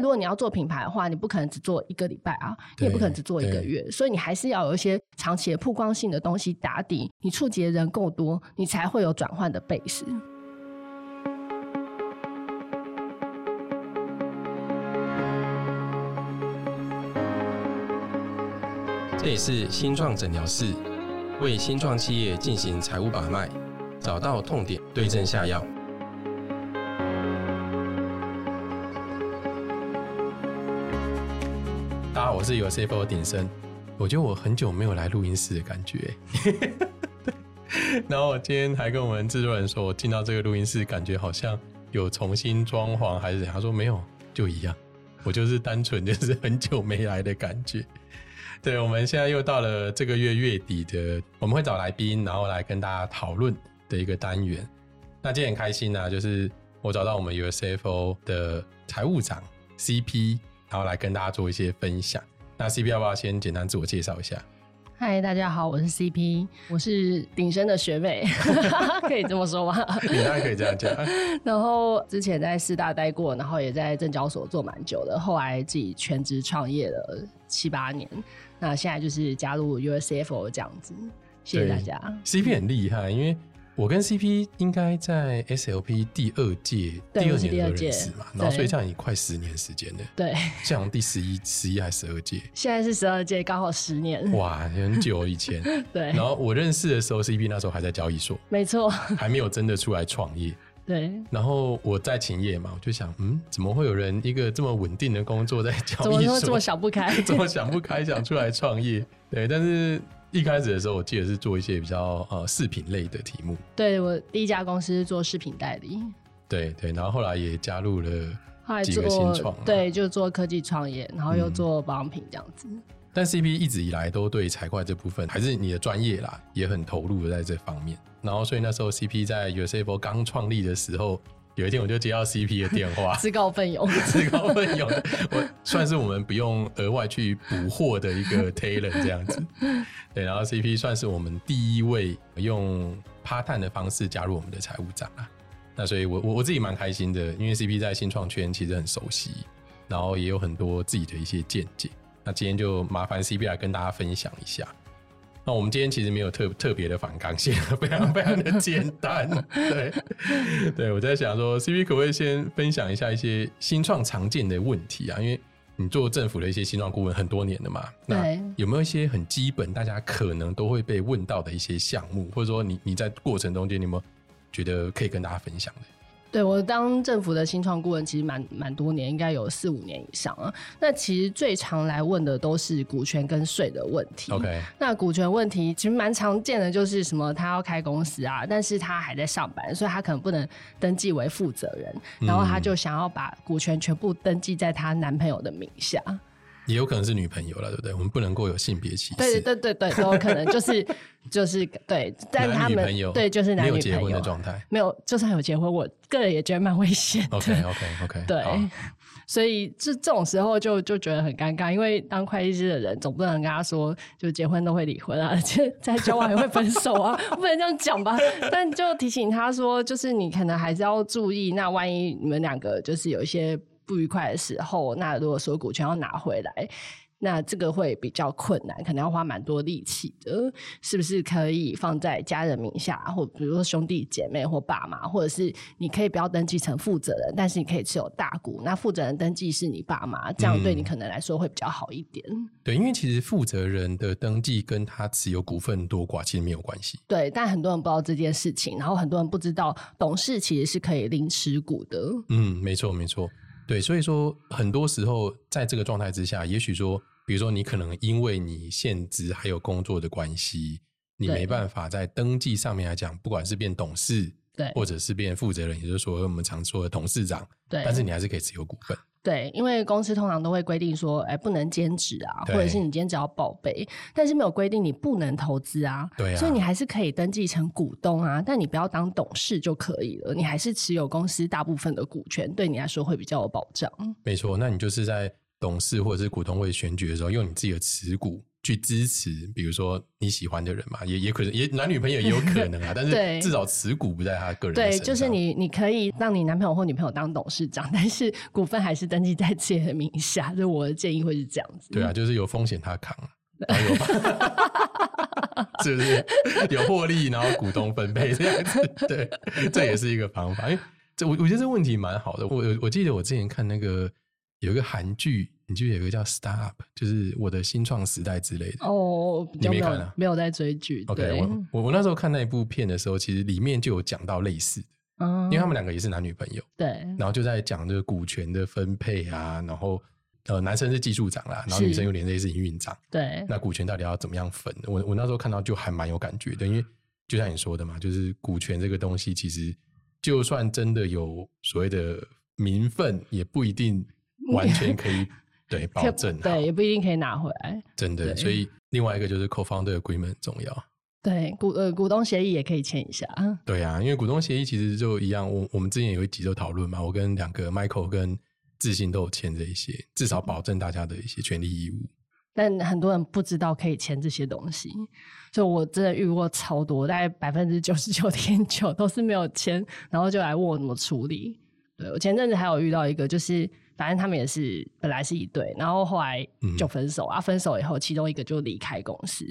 如果你要做品牌的话，你不可能只做一个礼拜啊，你也不可能只做一个月，所以你还是要有一些长期的曝光性的东西打底，你触及的人够多，你才会有转换的 base。这也是新创诊疗室，为新创企业进行财务把脉，找到痛点，对症下药。我是有 CFO 鼎生。我觉得我很久没有来录音室的感觉。然后我今天还跟我们制作人说，我进到这个录音室，感觉好像有重新装潢还是怎样？他说没有，就一样。我就是单纯就是很久没来的感觉。对，我们现在又到了这个月月底的，我们会找来宾，然后来跟大家讨论的一个单元。那今天很开心呢、就是我找到我们 USFO 的财务长 CP，然后来跟大家做一些分享。那 CP 要不要先简单自我介绍一下？嗨，大家好，我是 CP，我是鼎生的学妹，可以这么说吗？你当然可以这样讲。然后之前在四大待过，然后也在证交所做蛮久的，后来自己全职创业了七八年，那现在就是加入 USCFO 这样子，谢谢大家。CP 很厉害，因为我跟 CP 应该在 SLP 第二届、第二年的时候第二届认识嘛，然后所以这样已经快十年时间了，对，像第十一、十一还是十二届，现在是十二届，刚好十年。哇，很久以前。对然，后我认识的时候，CP 那时候还在交易所，没错，还没有真的出来创业。对，然后我在勤业嘛，我就想，嗯，怎么会有人一个这么稳定的工作在交易所，怎么说这么想不开？怎么想不开想出来创业？对，但是一开始的时候，我记得是做一些比较呃饰品类的题目，对我第一家公司是做饰品代理，对对，然后后来也加入了几个新创嘛，对，就做科技创业，然后又嗯做保养品这样子。但 CP 一直以来都对财会这部分还是你的专业啦，也很投入的在这方面。然后所以那时候 CP 在 u s a b l e 刚创立的时候，有一天我就接到 CP 的电话，自告奋勇，自告奋勇的，我算是我们不用额外去补货的一个 talent 这样子。对，然后 CP 算是我们第一位用 part time 的方式加入我们的财务长啊。那所以我我我自己蛮开心的，因为 CP 在新创圈其实很熟悉，然后也有很多自己的一些见解。那今天就麻烦 CP 来跟大家分享一下。那我们今天其实没有特特别的反纲线，非常非常的简单。对，对我在想说，CP 可不可以先分享一下一些新创常见的问题啊？因为你做政府的一些新创顾问很多年了嘛，那有没有一些很基本大家可能都会被问到的一些项目，或者说你你在过程中间你有没有觉得可以跟大家分享的？对我当政府的新创顾问，其实蛮蛮多年，应该有四五年以上啊。那其实最常来问的都是股权跟税的问题。OK，那股权问题其实蛮常见的，就是什么他要开公司啊，但是他还在上班，所以他可能不能登记为负责人，然后他就想要把股权全部登记在她男朋友的名下。也有可能是女朋友了，对不对？我们不能够有性别歧视。对对对对，都有可能，就是就是对，但他们对就是男女朋友没有结婚的状态。没有，就算有结婚，我个人也觉得蛮危险的。OK OK OK，对，所以这这种时候就就觉得很尴尬，因为当会计师的人总不能跟他说，就结婚都会离婚啊，而 且在交往也会分手啊，不能这样讲吧？但就提醒他说，就是你可能还是要注意，那万一你们两个就是有一些不愉快的时候，那如果说股权要拿回来。那这个会比较困难，可能要花蛮多力气的，是不是可以放在家人名下，或比如说兄弟姐妹或爸妈，或者是你可以不要登记成负责人，但是你可以持有大股，那负责人登记是你爸妈，这样对你嗯可能来说会比较好一点。对，因为其实负责人的登记跟他持有股份多寡其实没有关系。对，但很多人不知道这件事情，然后很多人不知道董事其实是可以零持股的。嗯，没错没错，对，所以说很多时候在这个状态之下，也许说，比如说你可能因为你现职还有工作的关系，你对没办法在登记上面来讲，不管是变董事，对或者是变负责人，也就是说我们常说的董事长，对，但是你还是可以持有股份。对，因为公司通常都会规定说，哎，不能兼职啊，或者是你兼职要报备，但是没有规定你不能投资啊。对啊所以你还是可以登记成股东啊，但你不要当董事就可以了，你还是持有公司大部分的股权，对你来说会比较有保障。没错，那你就是在董事或者是股东会选举的时候，用你自己的持股去支持，比如说你喜欢的人嘛，也也可能也男女朋友也有可能啊，但对是至少持股不在他个人对，就是你你可以让你男朋友或女朋友当董事长，但是股份还是登记在自己的名下。就我的建议会是这样子。对啊，就是有风险他扛，是不 是有获利，然后股东分配这样子？对，这也是一个方法。因为这我我觉得这个问题蛮好的。我我记得我之前看那个有一个韩剧，你记得有一个叫《Startup》，就是我的新创时代之类的。哦，你没看啊没有在追剧。OK，对，我我我那时候看那一部片的时候，其实里面就有讲到类似的，嗯因为他们两个也是男女朋友，对然后就在讲这个股权的分配啊，然后呃男生是技术长啦，然后女生有点类似营运长。对那股权到底要怎么样分？我我那时候看到就还蛮有感觉的，因为就像你说的嘛，就是股权这个东西，其实就算真的有所谓的名分，也不一定完全可以对保证好对，也不一定可以拿回来。真的。所以另外一个就是 co-founder agreement 很重要。对，股呃股东协议也可以签一下。对啊，因为股东协议其实就一样，我我们之前有一集就讨论嘛，我跟两个 Michael 跟自信都有签这一些，至少保证大家的一些权利义务。但很多人不知道可以签这些东西，所以我真的遇过超多，大概百分之九十九点九都是没有签，然后就来问我怎么处理。对我前阵子还有遇到一个，就是反正他们也是本来是一对，然后后来就分手、啊，分手以后其中一个就离开公司，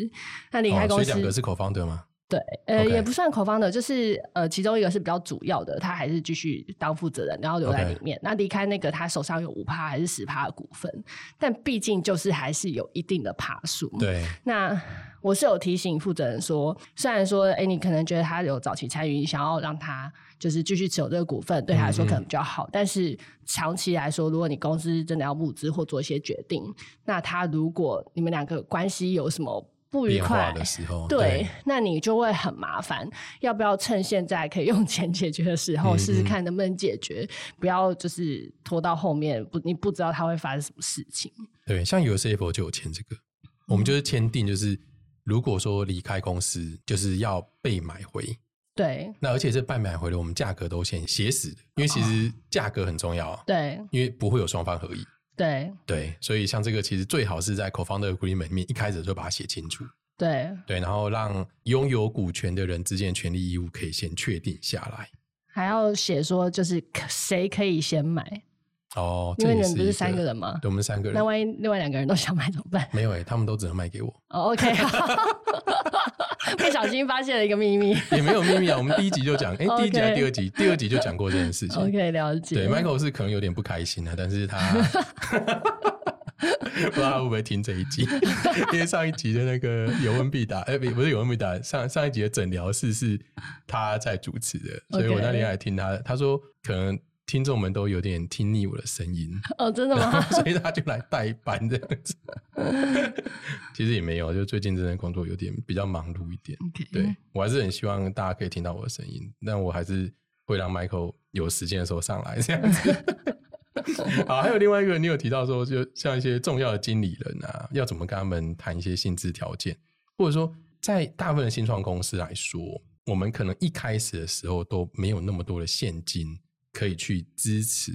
那离开哦，公司、所以两个是 co-founder 吗？对，呃也不算口方的，就是呃，其中一个是比较主要的，他还是继续当负责人，然后留在里面。那离开那个，他手上有五趴还是十趴的股份，但毕竟就是还是有一定的趴数。，对，那我是有提醒负责人说，虽然说，哎，你可能觉得他有早期参与，你想要让他就是继续持有这个股份，对他来说可能比较好，但是长期来说，如果你公司真的要募资或做一些决定，那他如果你们两个关系有什么不愉快的时候，对，那你就会很麻烦。要不要趁现在可以用 钱解决的时候，嗯试试嗯看能不能解决？不要就是拖到后面，不，你不知道他会发生什么事情。对，像有 CFO 就有签这个，我们就是签订，就是如果说离开公司，就是要被买回。对。那而且这半买回的，我们价格都先写死的，因为其实价格很重要啊，对。因为不会有双方合意。对。对，所以像这个其实最好是在 co-founder agreement 里面一开始就把它写清楚，对，对，然后让拥有股权的人之间的权利义务可以先确定下来。还要写说就是可谁可以先买，哦，因为你们不是三个人吗？对，我们三个人。那万一另外两个人都想买怎么办？没有哎、他们都只能卖给我，哦，OK，好 不小心发现了一个秘密。也没有秘密啊。我们第一集就讲，哎、第一集还是第二集？第二集就讲过这件事情。OK，了解。对，Michael 是可能有点不开心啊，但是他 不知道他会不会听这一集，因为上一集的那个有问必答，哎、不不是有问必答，上上一集的诊疗室是他在主持的，所以我那天还听他，他说可能听众们都有点听腻我的声音，哦，真的吗？所以他就来代班这样子。其实也没有，就最近真的工作有点比较忙碌一点。对我还是很希望大家可以听到我的声音，但我还是会让 Michael 有时间的时候上来这样子。好，还有另外一个，你有提到说，就像一些重要的经理人啊，要怎么跟他们谈一些薪资条件，或者说在大部分的新创公司来说，我们可能一开始的时候都没有那么多的现金可以去支持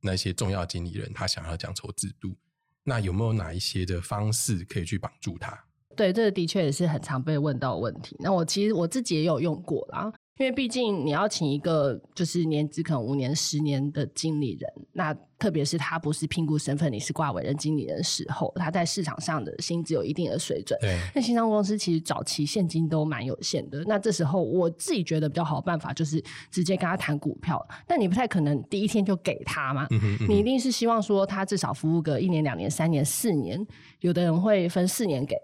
那些重要经理人他想要奖酬制度。那有没有哪一些的方式可以去帮助他？对，这个的确也是很常被问到的问题。那我其实我自己也有用过啦，因为毕竟你要请一个就是年资可能五年、十年的经理人，那特别是他不是评估身份，你是挂委任经理人的时候，他在市场上的薪资有一定的水准。对，那新商公司其实早期现金都蛮有限的，那这时候我自己觉得比较好的办法就是直接跟他谈股票，但你不太可能第一天就给他嘛，嗯哼，嗯哼你一定是希望说他至少服务个一年、两年、三年、四年，有的人会分四年给。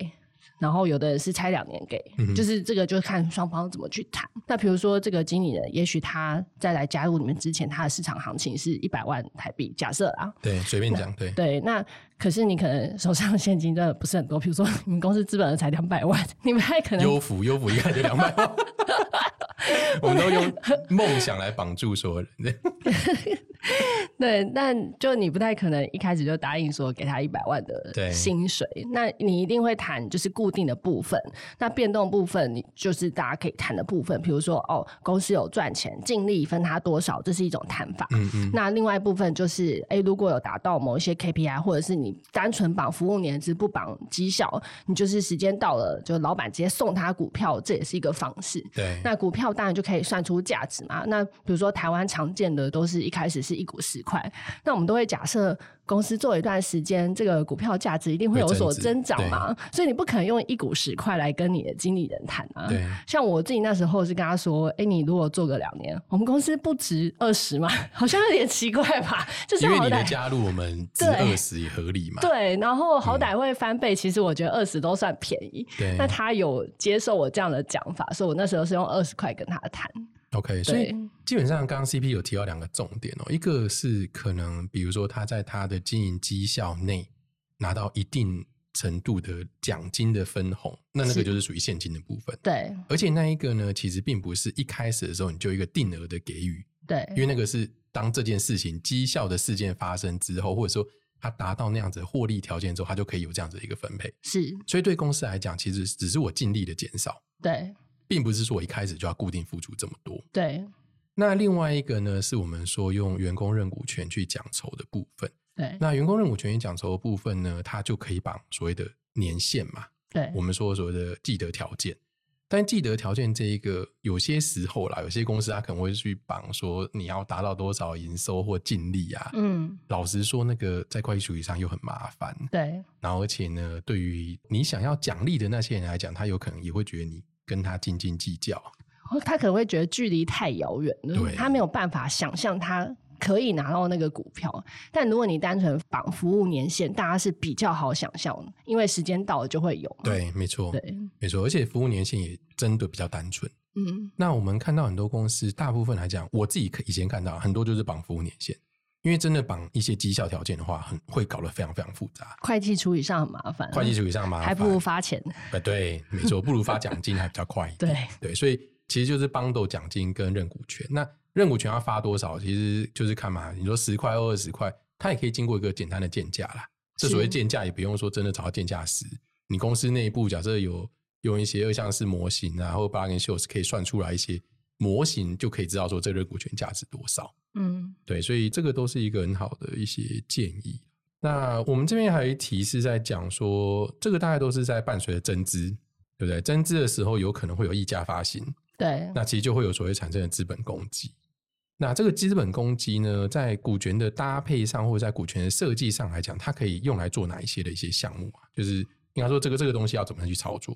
然后有的人是拆两年给，嗯就是这个就看双方怎么去谈。那比如说这个经理人，也许他在来加入你们之前，他的市场行情是一百万台币，假设啊，对，随便讲，对，对，那可是你可能手上现金真的不是很多，比如说你们公司资本额才两百万，你们还可能优抚优抚一看就两百万，我们都用梦想来绑住所有人。对，但就你不太可能一开始就答应说给他一百万的薪水，那你一定会谈就是固定的部分，那变动部分你就是大家可以谈的部分，比如说哦，公司有赚钱，尽力分他多少，这是一种谈法。嗯嗯，那另外一部分就是，哎，如果有达到某一些 KPI，或者是你单纯绑服务年资不绑绩效，你就是时间到了，就老板直接送他股票，这也是一个方式。对，那股票当然就可以算出价值嘛。那比如说台湾常见的都是一开始是一股十块，那我们都会假设公司做一段时间，这个股票价值一定会有所增长嘛。所以你不可能用一股十块来跟你的经理人谈啊。对像我自己那时候是跟他说，哎、你如果做个两年，我们公司不值二十嘛，好像有点奇怪吧？就是因为你的。加入，我们 值二十也合理嘛。对，然后好歹会翻倍，其实我觉得二十都算便宜。对那他有接受我这样的讲法，所以我那时候是用二十块跟他谈。OK，所以对基本上刚刚 CP 有提到两个重点哦，一个是可能比如说他在他的经营绩效内拿到一定程度的奖金的分红，那那个就是属于现金的部分。对而且那一个呢，其实并不是一开始的时候你就一个定额的给予，对因为那个是当这件事情绩效的事件发生之后，或者说他达到那样子的获利条件之后，他就可以有这样子的一个分配。是，所以对公司来讲，其实只是我尽力的减少，对并不是说我一开始就要固定付出这么多。对那另外一个呢，是我们说用员工认股权去奖酬的部分。对那员工认股权与奖酬的部分呢，它就可以绑所谓的年限嘛，对我们说所谓的既得条件。但既得条件这一个，有些时候啦，有些公司它可能会去绑说你要达到多少营收或净利啊。嗯老实说，那个在会计处理上又很麻烦。对然后而且呢，对于你想要奖励的那些人来讲，他有可能也会觉得你跟他斤斤计较。他可能会觉得距离太遥远了，他没有办法想象他可以拿到那个股票。但如果你单纯绑服务年限，大家是比较好想象的，因为时间到了就会有嘛。对，没错，对，没错，而且服务年限也真的比较单纯。嗯那我们看到很多公司，大部分来讲，我自己以前看到很多就是绑服务年限，因为真的绑一些绩效条件的话，很会搞得非常非常复杂，会计处理上很麻烦啊，会计处理上麻烦，还不如发钱。呃对，没错，不如发奖金还比较快一点。对对，所以其实就是帮斗奖金跟认股权。那认股权要发多少，其实就是看嘛，你说十块或二十块，它也可以经过一个简单的建价啦。这所谓建价，也不用说真的找到建价师，你公司内部假设有用一些二项式模型啊，或 bargain shows 可以算出来一些模型，就可以知道说这认股权价值多少。嗯对，所以这个都是一个很好的一些建议。那我们这边还有一题是在讲说，这个大概都是在伴随着增资，对不对？增资的时候有可能会有溢价发行，对那其实就会有所谓产生的资本攻击。那这个资本攻击呢，在股权的搭配上，或者在股权的设计上来讲，它可以用来做哪一些的一些项目啊？就是应该说，这个这个东西要怎么样去操作？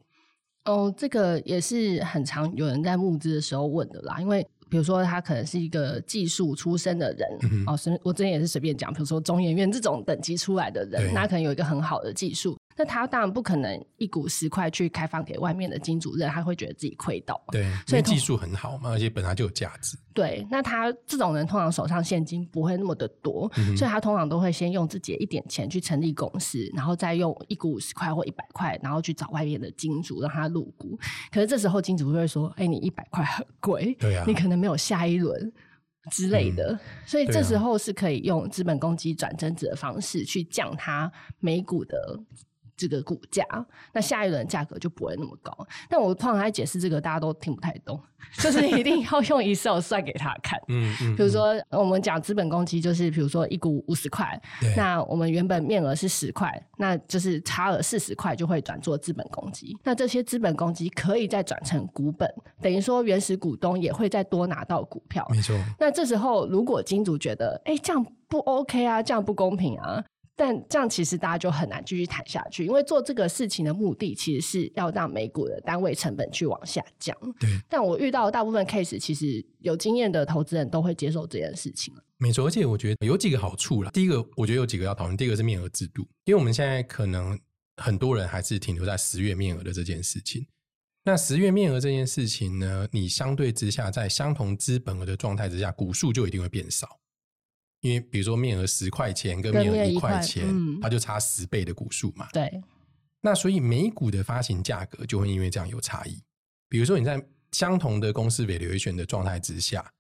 哦，这个也是很常有人在募资的时候问的啦，因为比如说他可能是一个技术出身的人，嗯哦，随我之前也是随便讲，比如说中研院这种等级出来的人，那可能有一个很好的技术，那他当然不可能一股十块去开放给外面的金主任，他会觉得自己亏到。对，所以技术很好嘛，而且本来就有价值。对，那他这种人通常手上现金不会那么的多，嗯所以他通常都会先用自己的一点钱去成立公司，然后再用一股五十块或一百块，然后去找外面的金主让他入股。可是这时候金主就会说：“哎、你一百块很贵，对啊你可能没有下一轮。”之类的，所以这时候是可以用资本公积转增值的方式去降它每股的这个股价，那下一轮价格就不会那么高。但我通常在解释这个，大家都听不太懂，就是一定要用 Excel 算给他看。嗯嗯，比如说，我们讲资本公积，就是比如说一股五十块，那我们原本面额是十块，那就是差额四十块就会转做资本公积。那这些资本公积可以再转成股本，等于说原始股东也会再多拿到股票。没错，那这时候，如果金主觉得，哎、这样不 OK 啊，这样不公平啊，但这样其实大家就很难继续谈下去，因为做这个事情的目的其实是要让美股的单位成本去往下降。对，但我遇到大部分 case，其实有经验的投资人都会接受这件事情。没错，而且我觉得有几个好处啦。第一个，我觉得有几个要讨论。第一个是面额制度，因为我们现在可能很多人还是停留在十月面额的这件事情。那十月面额这件事情呢，你相对之下，在相同资本额的状态之下，股数就一定会变少。因为比如说面额十块钱跟跟面额一块块钱，嗯它就差十倍的股数嘛。对，那所以每股的发行价格就会因为这样有差异。比如说你在相同的公司 valuation 的状态之下，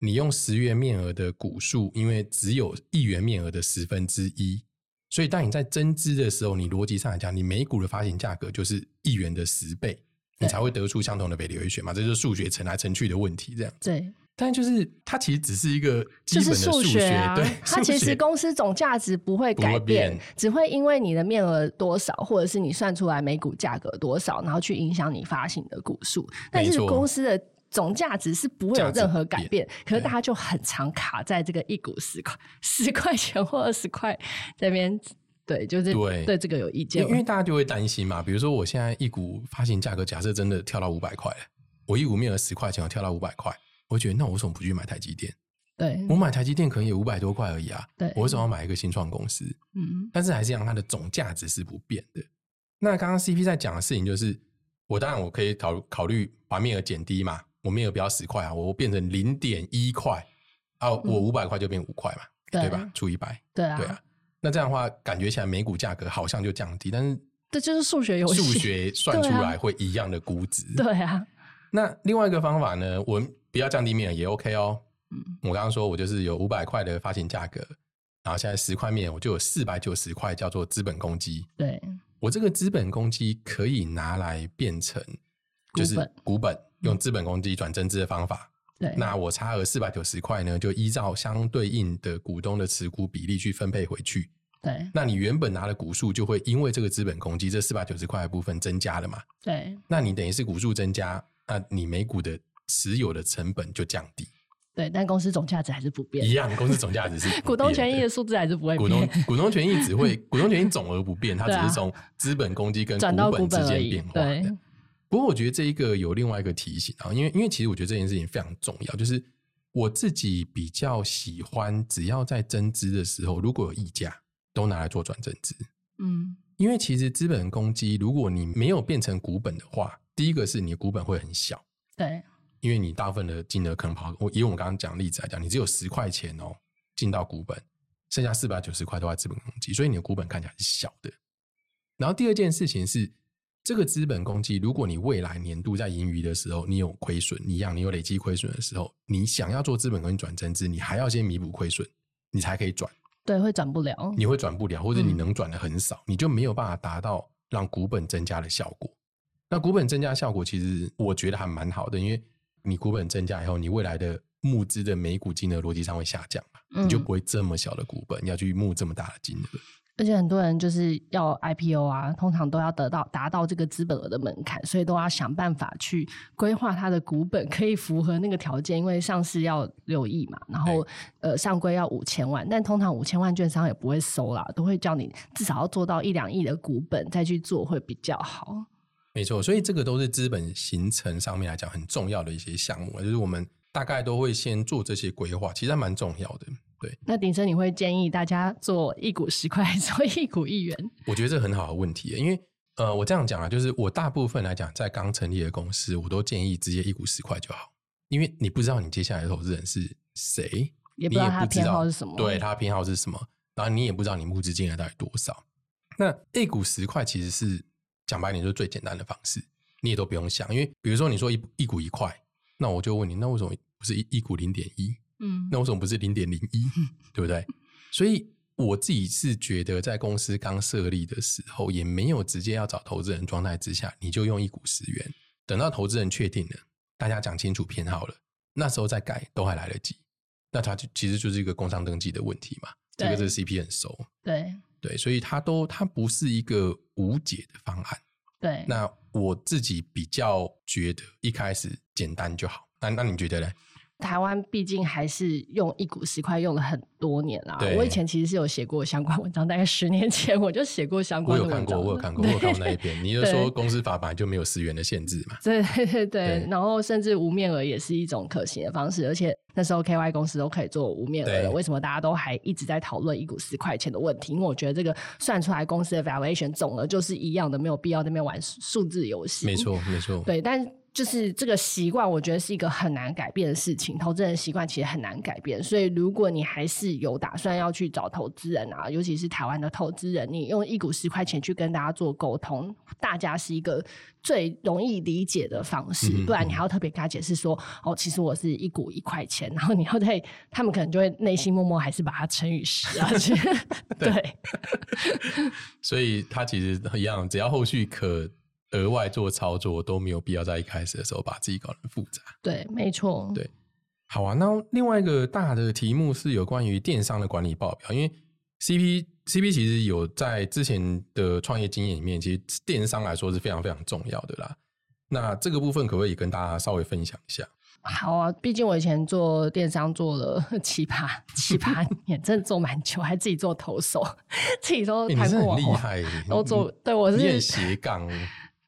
你用十元面额的股数，因为只有一元面额的十分之一，所以当你在增资的时候，你逻辑上来讲，你每股的发行价格就是一元的十倍，你才会得出相同的 valuation 嘛，这就是数学乘来乘去的问题，这样。对，但就是它其实只是一个基就是本的数学啊，对，它其实公司总价值不会改变只会因为你的面额多少，或者是你算出来每股价格多少，然后去影响你发行的股数。但是公司的总价值是不会有任何改变，可是大家就很常卡在这个一股十块、十块钱或二十块这边。对，就是对。对这个有意见。因为大家就会担心嘛，比如说我现在一股发行价格假设真的跳到五百块，我一股面额十块钱，我跳到五百块，我会觉得那我为什么不去买台积电？对，我买台积电可能也五百多块而已啊，对我为什么要买一个新创公司？嗯，但是还是让它的总价值是不变的。那刚刚 CP 在讲的事情就是，我当然我可以考考虑把面额减低嘛，我面额不要十块啊，我变成零点一块啊，我五百块就变五块嘛，对对吧？除一百，对啊，对啊。那这样的话，感觉起来每股价格好像就降低，但是这就是数学游戏，数学算 出来会一样的估值。对啊，那另外一个方法呢，我们不要降低面额也 OK 哦。嗯我刚刚说我就是有五百块的发行价格，然后现在十块面我就有四百九十块叫做资本公积。对，我这个资本公积可以拿来变成就是股本股本，用资本公积转增资的方法。对，那我差额四百九十块呢，就依照相对应的股东的持股比例去分配回去。对那你原本拿的股数就会因为这个资本公积这四百九十块的部分增加了嘛？对那你等于是股数增加，那你每股的持有的成本就降低，对，但公司总价值还是不变一，样，公司总价值是股东权益的数字还是不会变股东变，股东权益只会股东权益总额不变，它只是从资本公积跟股本之间变化的。不过我觉得这一个有另外一个提醒啊，因为因为其实我觉得这件事情非常重要，就是我自己比较喜欢，只要在增资的时候，如果有溢价，都拿来做转增资。嗯，因为其实资本公积，如果你没有变成股本的话，第一个是你的股本会很小，对因为你大部分的金额可能跑，我以我们刚刚讲的例子来讲，你只有十块钱哦进到股本，剩下四百九十块都在资本公积，所以你的股本看起来是小的。然后第二件事情是，这个资本公积，如果你未来年度在盈余的时候，你有亏损，一样你有累积亏损的时候，你想要做资本公积转增资，你还要先弥补亏损，你才可以转，对，会转不了，你会转不了，或者你嗯能转的很少，你就没有办法达到让股本增加的效果。那股本增加效果，其实我觉得还蛮好的，因为你股本增加以后，你未来的募资的每股金额逻辑上会下降嘛，嗯你就不会这么小的股本要去募这么大的金额。而且很多人就是要 IPO 啊，通常都要得到达到这个资本额的门槛，所以都要想办法去规划它的股本可以符合那个条件，因为上市要六亿嘛，然后呃上规要五千万，但通常五千万券商也不会收啦，都会叫你至少要做到一两亿的股本再去做会比较好。没错，所以这个都是资本形成上面来讲很重要的一些项目，就是我们大概都会先做这些规划，其实还蛮重要的。对，那鼎生，你会建议大家做一股十块，做一股一元？我觉得这很好的问题，因为呃，我这样讲啊，就是我大部分来讲，在刚成立的公司，我都建议直接一股十块就好，因为你不知道你接下来的投资人是谁，也不知道他偏好是什么。对，他的偏好是什么，然后你也不知道你募资金额到底多少。那 A 股十块其实是讲白点就是最简单的方式，你也都不用想，因为比如说你说一一股一块，那我就问你，那为什么不是一一股零点一？嗯，那为什么不是零点零一？对不对？所以我自己是觉得，在公司刚设立的时候，也没有直接要找投资人状态之下，你就用一股十元，等到投资人确定了，大家讲清楚偏好了，那时候再改都还来得及。那它就其实就是一个工商登记的问题嘛，这个对是 CP 很熟，对对，所以它都它不是一个无解的方案。对。那我自己比较觉得一开始简单就好。那那你觉得呢？台湾毕竟还是用一股十块用了很多年啦。对我以前其实是有写过相关文章，大概十年前我就写过相我关的文章我。有看过，我有看过，我有看过那一篇。你就对说公司法本来就没有十元的限制嘛？对对对对对，然后甚至无面额也是一种可行的方式，而且那时候 KY 公司都可以做无面额对的，为什么大家都还一直在讨论一股十块钱的问题？因为我觉得这个算出来公司的 valuation 总额就是一样的，没有必要在那边玩数字游戏。没错，没错。对，但就是这个习惯，我觉得是一个很难改变的事情。投资人习惯其实很难改变，所以如果你还是有打算要去找投资人啊，尤其是台湾的投资人，你用一股十块钱去跟大家做沟通，大家是一个最容易理解的方式。不然你还要特别跟他解释说，哦，其实我是一股一块钱，然后你要对他们可能就会内心默默还是把它乘以十啊。对，所以他其实一样，只要后续可。额外做操作都没有必要在一开始的时候把自己搞得复杂。对，没错。对，好啊。那另外一个大的题目是有关于电商的管理报表，因为 CP CP 其实有在之前的创业经验里面，其实电商来说是非常非常重要的啦。那这个部分可不可以跟大家稍微分享一下？好啊，毕竟我以前做电商做了 七八七八 年，真的做蛮久，还自己做投手，自己都还是很厉害，都做。对我是斜杠。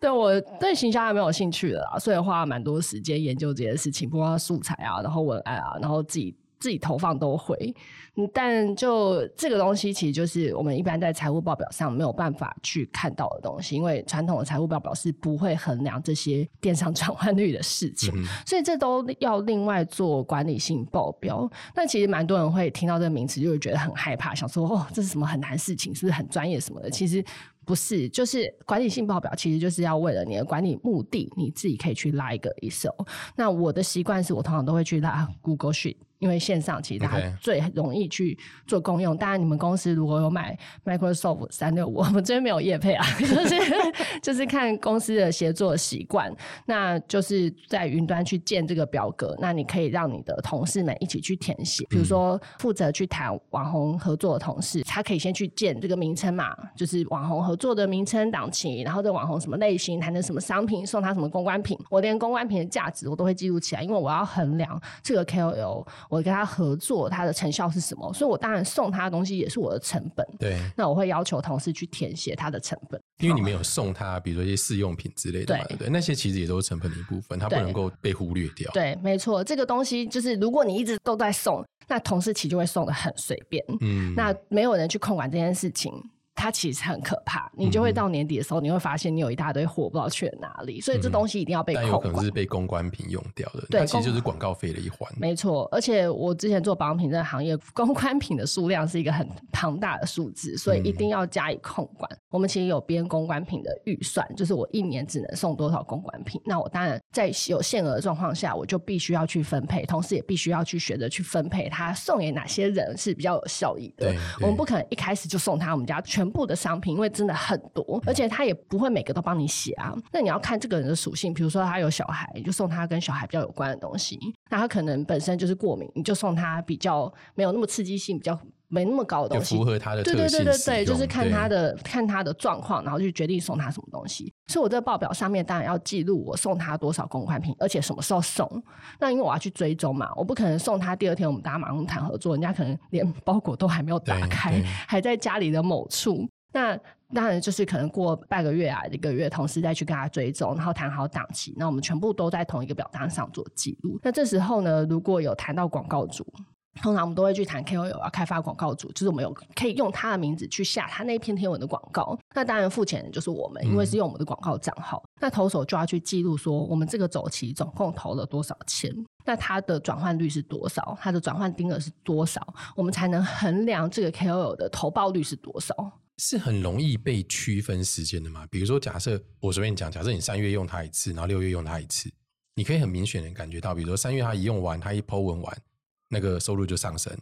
对我对行销还没有兴趣的啦，所以花了蛮多时间研究这些事情，包括素材啊，然后文案啊，然后自己自己投放都会。嗯，但就这个东西，其实就是我们一般在财务报表上没有办法去看到的东西，因为传统的财务报表是不会衡量这些电商转换率的事情，所以这都要另外做管理性报表。那其实蛮多人会听到这个名词，就会觉得很害怕，想说哦，这是什么很难事情，是不是很专业什么的？其实。不是，就是管理性报表，其实就是要为了你的管理目的，你自己可以去拉一个 Excel。那我的习惯是我通常都会去拉 Google Sheet。因为线上其实它最容易去做公用。当然，你们公司如果有买 Microsoft 三六五，我们这边没有业配啊，就是就是看公司的协作习惯。那就是在云端去建这个表格，那你可以让你的同事们一起去填写。比如说负责去谈网红合作的同事，他可以先去建这个名称嘛，就是网红合作的名称档期，然后这网红什么类型，谈的什么商品，送他什么公关品，我连公关品的价值我都会记录起来，因为我要衡量这个 KOL。我跟他合作，他的成效是什么？所以我当然送他的东西也是我的成本。对，那我会要求同事去填写他的成本，因为你没有送他，比如说一些试用品之类的，对对，那些其实也都是成本的一部分，它不能够被忽略掉。对，没错，这个东西就是如果你一直都在送，那同事其实就会送的很随便，嗯，那没有人去控管这件事情。它其实很可怕，你就会到年底的时候，你会发现你有一大堆货不知道去了哪里，所以这东西一定要被。但有可能是被公关品用掉的，对，其实就是广告费的一环。没错，而且我之前做保养品这个行业，公关品的数量是一个很庞大的数字，所以一定要加以控管。我们其实有编公关品的预算，就是我一年只能送多少公关品。那我当然在有限额的状况下，我就必须要去分配，同时也必须要去学着去分配，它送给哪些人是比较有效益的。我们不可能一开始就送他我们家全。部的商品，因为真的很多，而且他也不会每个都帮你写啊。那你要看这个人的属性，比如说他有小孩，就送他跟小孩比较有关的东西；那他可能本身就是过敏，你就送他比较没有那么刺激性、比较没那么高的东西，符合他的对对对对对，就是看他的看他的状况，然后就决定送他什么东西。所以我这个报表上面当然要记录我送他多少公款品，而且什么时候送。那因为我要去追踪嘛，我不可能送他第二天我们大家马上谈合作，人家可能连包裹都还没有打开，还在家里的某处。那当然就是可能过半个月啊，一个月，同时再去跟他追踪，然后谈好档期，那我们全部都在同一个表单上做记录。那这时候呢，如果有谈到广告主，通常我们都会去谈 KOL 要开发广告主，就是我们有可以用他的名字去下他那篇天文的广告。那当然付钱的就是我们，因为是用我们的广告账号。那投手就要去记录说，我们这个周期总共投了多少钱，那它的转换率是多少，它的转换金额是多少，我们才能衡量这个 KOL 的投报率是多少。是很容易被区分时间的嘛？比如说，假设我随便讲，假设你三月用它一次，然后六月用它一次，你可以很明显的感觉到，比如说三月它一用完，它一抛文完，那个收入就上升，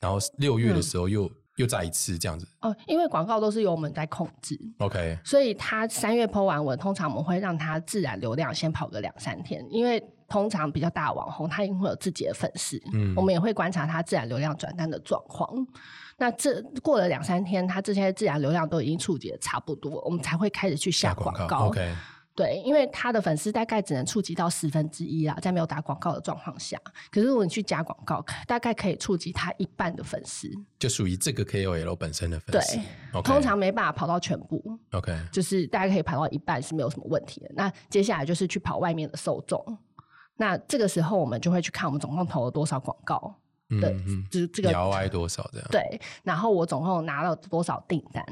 然后六月的时候又又再一次这样子。哦，因为广告都是由我们在控制，OK，所以他三月抛完文，通常我们会让它自然流量先跑个两三天，因为通常比较大网红，他一定会有自己的粉丝，嗯，我们也会观察他自然流量转单的状况。那这过了两三天，他这些自然流量都已经触及的差不多，我们才会开始去下广告。OK，对，因为他的粉丝大概只能触及到十分之一啦，在没有打广告的状况下。可是如果你去加广告，大概可以触及他一半的粉丝，就属于这个 KOL 本身的粉丝。对，通常没办法跑到全部。OK，就是大家可以跑到一半是没有什么问题的。那接下来就是去跑外面的受众。那这个时候我们就会去看我们总共投了多少广告。对，就是这个摇挨多少这样？对，然后我总共拿了多少订单，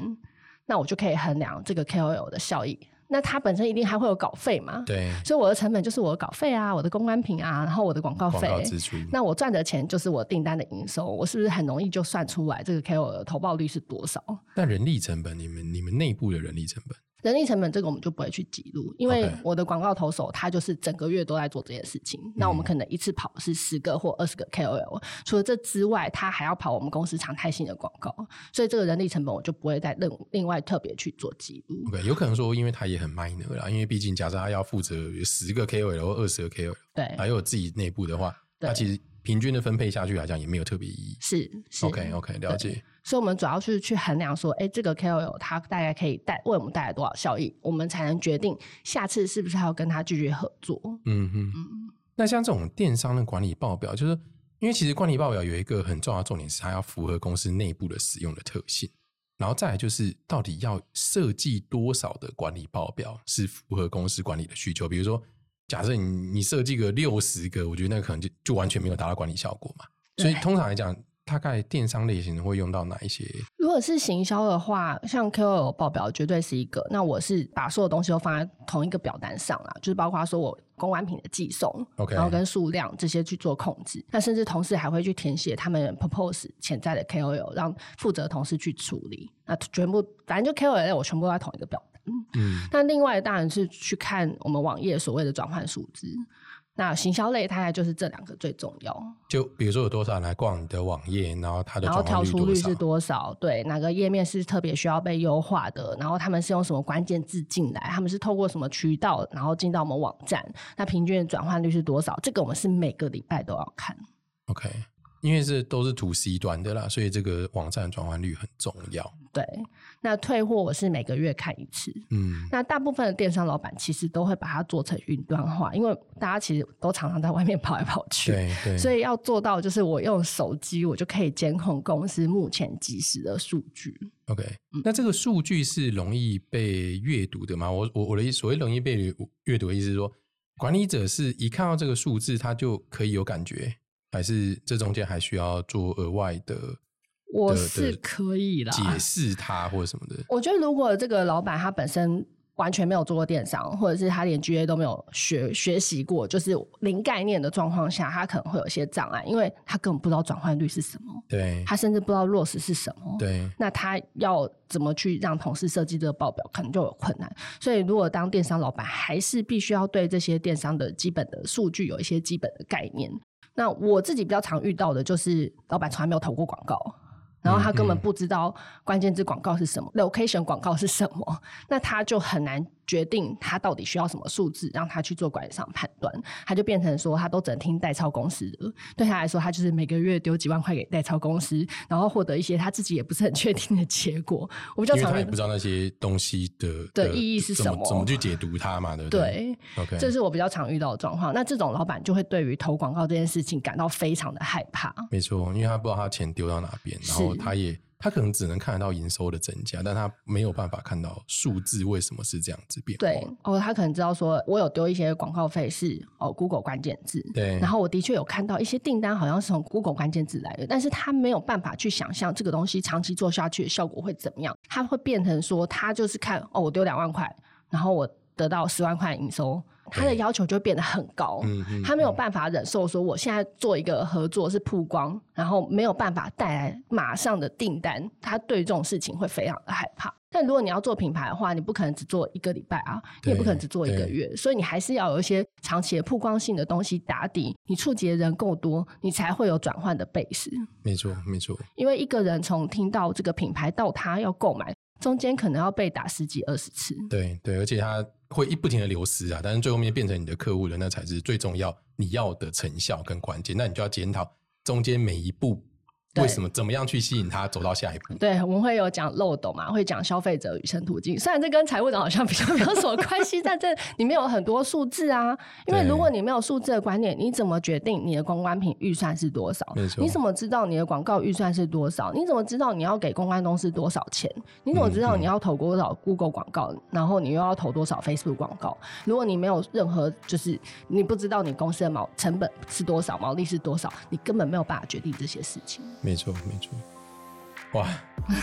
那我就可以衡量这个 KOL 的效益。那它本身一定还会有稿费嘛？对，所以我的成本就是我的稿费啊，我的公关品啊，然后我的广告费。告支出。那我赚的钱就是我订单的营收，我是不是很容易就算出来这个 KOL 的投报率是多少？那人力成本，你们你们内部的人力成本？人力成本这个我们就不会去记录，因为我的广告投手他就是整个月都在做这件事情。那我们可能一次跑是十个或二十个 KOL，除了这之外，他还要跑我们公司常态性的广告，所以这个人力成本我就不会再另另外特别去做记录。OK，有可能说，因为他也很 minor 啦，因为毕竟假设他要负责十个 KOL 或二十个 KOL，对，还有自己内部的话，对那其实平均的分配下去来讲也没有特别意义。是是 OK OK，了解。所以我们主要是去衡量说，哎，这个 KOL 他大概可以带为我们带来多少效益，我们才能决定下次是不是还要跟他继续合作。嗯哼。那像这种电商的管理报表，就是因为其实管理报表有一个很重要的重点是，它要符合公司内部的使用的特性，然后再来就是到底要设计多少的管理报表是符合公司管理的需求。比如说，假设你你设计个六十个，我觉得那个可能就就完全没有达到管理效果嘛。所以通常来讲，大概电商类型会用到哪一些？如果是行销的话，像 KOL 报表绝对是一个。那我是把所有东西都放在同一个表单上啦，就是包括说我公关品的寄送 OK 然后跟数量这些去做控制。那甚至同事还会去填写他们 propose 潜在的 KOL，让负责同事去处理。那全部反正就 KOL 我全部都在同一个表单。嗯，那另外当然是去看我们网页所谓的转换数字。那行销类大概就是这两个最重要。就比如说有多少人来逛你的网页，然后它的然后跳出率是多少？对，哪个页面是特别需要被优化的？然后他们是用什么关键字进来？他们是透过什么渠道，然后进到我们网站？那平均的转换率是多少？这个我们是每个礼拜都要看。OK，因为是都是 to C 端的啦，所以这个网站转换率很重要。对，那退货我是每个月看一次。嗯，那大部分的电商老板其实都会把它做成云端化，因为大家其实都常常在外面跑来跑去。对对，所以要做到，就是我用手机，我就可以监控公司目前即时的数据。OK，那嗯这个数据是容易被阅读的吗？我我我的意所谓容易被阅读的意思是说，管理者是一看到这个数字，他就可以有感觉，还是这中间还需要做额外的的我是可以啦，解释它或者什么的？我觉得如果这个老板他本身完全没有做过电商，或者是他连 GA 都没有学学习过，就是零概念的状况下，他可能会有些障碍，因为他根本不知道转换率是什么，对他甚至不知道落实是什么。对，那他要怎么去让同事设计这个报表，可能就有困难。所以，如果当电商老板，还是必须要对这些电商的基本的数据有一些基本的概念。那我自己比较常遇到的就是，老板从来没有投过广告，然后他根本不知道关键字广告是什么、l o c a t i o n 广告是什么，那他就很难决定他到底需要什么数字，让他去做管理上判断。他就变成说，他都只能听代操公司的，对他来说，他就是每个月丢几万块给代操公司，然后获得一些他自己也不是很确定的结果。我比较因为他也不知道那些东西的的意义是什么怎么去解读它嘛，对不对对，？OK，这是我比较常遇到的状况。那这种老板就会对于投广告这件事情感到非常的害怕。没错，因为他不知道他钱丢到哪边，然后他也他可能只能看得到营收的增加，但他没有办法看到数字为什么是这样子变化。对，哦，他可能知道说，我有丢一些广告费是哦 Google 关键字，对然后我的确有看到一些订单好像是从 Google 关键字来的，但是他没有办法去想象这个东西长期做下去的效果会怎么样，他会变成说，他就是看哦，我丢两万块，然后我得到十万块营收，他的要求就会变得很高，他没有办法忍受说我现在做一个合作是曝光，然后没有办法带来马上的订单，他对这种事情会非常的害怕。但如果你要做品牌的话，你不可能只做一个礼拜啊，你也不可能只做一个月，所以你还是要有一些长期的曝光性的东西打底，你触及的人够多，你才会有转换的 base。没错没错，因为一个人从听到这个品牌到他要购买，中间可能要被打十几二十次。对对，而且它会一不停的流失啊，但是最后面变成你的客户的，那才是最重要你要的成效跟关键。那你就要检讨中间每一步为什么怎么样去吸引他走到下一步。对，我们会有讲漏斗嘛，会讲消费者与生途径。虽然这跟财务长好像比较没有什么关系，但这里面有很多数字啊。因为如果你没有数字的观念，你怎么决定你的公关品预算是多少你怎么知道你的广告预算是多少？你怎么知道你要给公关公司多少钱？你怎么知道你要投多少 Google 广告？然后你又要投多少 Facebook 广告？如果你没有任何，就是你不知道你公司的毛成本是多少，毛利是多少，你根本没有办法决定这些事情。没错没错。哇，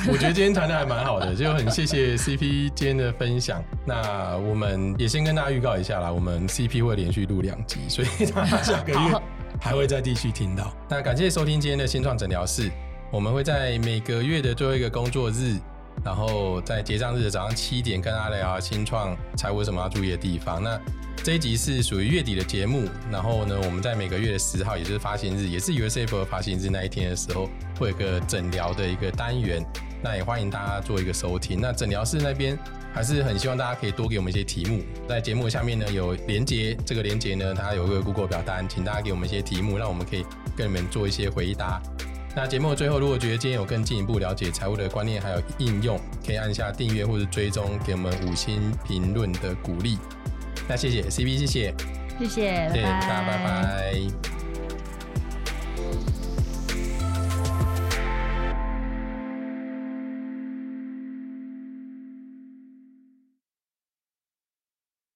我觉得今天谈的还蛮好的，就很谢谢 CP 今天的分享。那我们也先跟大家预告一下啦，我们 CP 会连续录两集，所以大家下个月好还会再继续听到。那感谢收听今天的新创诊疗室，我们会在每个月的最后一个工作日，然后在结账日的早上七点跟大家聊新创财务有什么要注意的地方。那这一集是属于月底的节目，然后呢，我们在每个月的十号，也就是发行日，也是 USF 发行日那一天的时候，会有个诊疗的一个单元。那也欢迎大家做一个收听。那诊疗室那边还是很希望大家可以多给我们一些题目，在节目下面呢有连接，这个连接呢它有一个 Google 表单，请大家给我们一些题目，让我们可以跟你们做一些回答。那节目最后，如果觉得今天有更进一步了解财务的观念还有应用，可以按下订阅或者追踪，给我们五星评论的鼓励。那谢谢 CP，谢谢，谢谢，谢谢大家，拜拜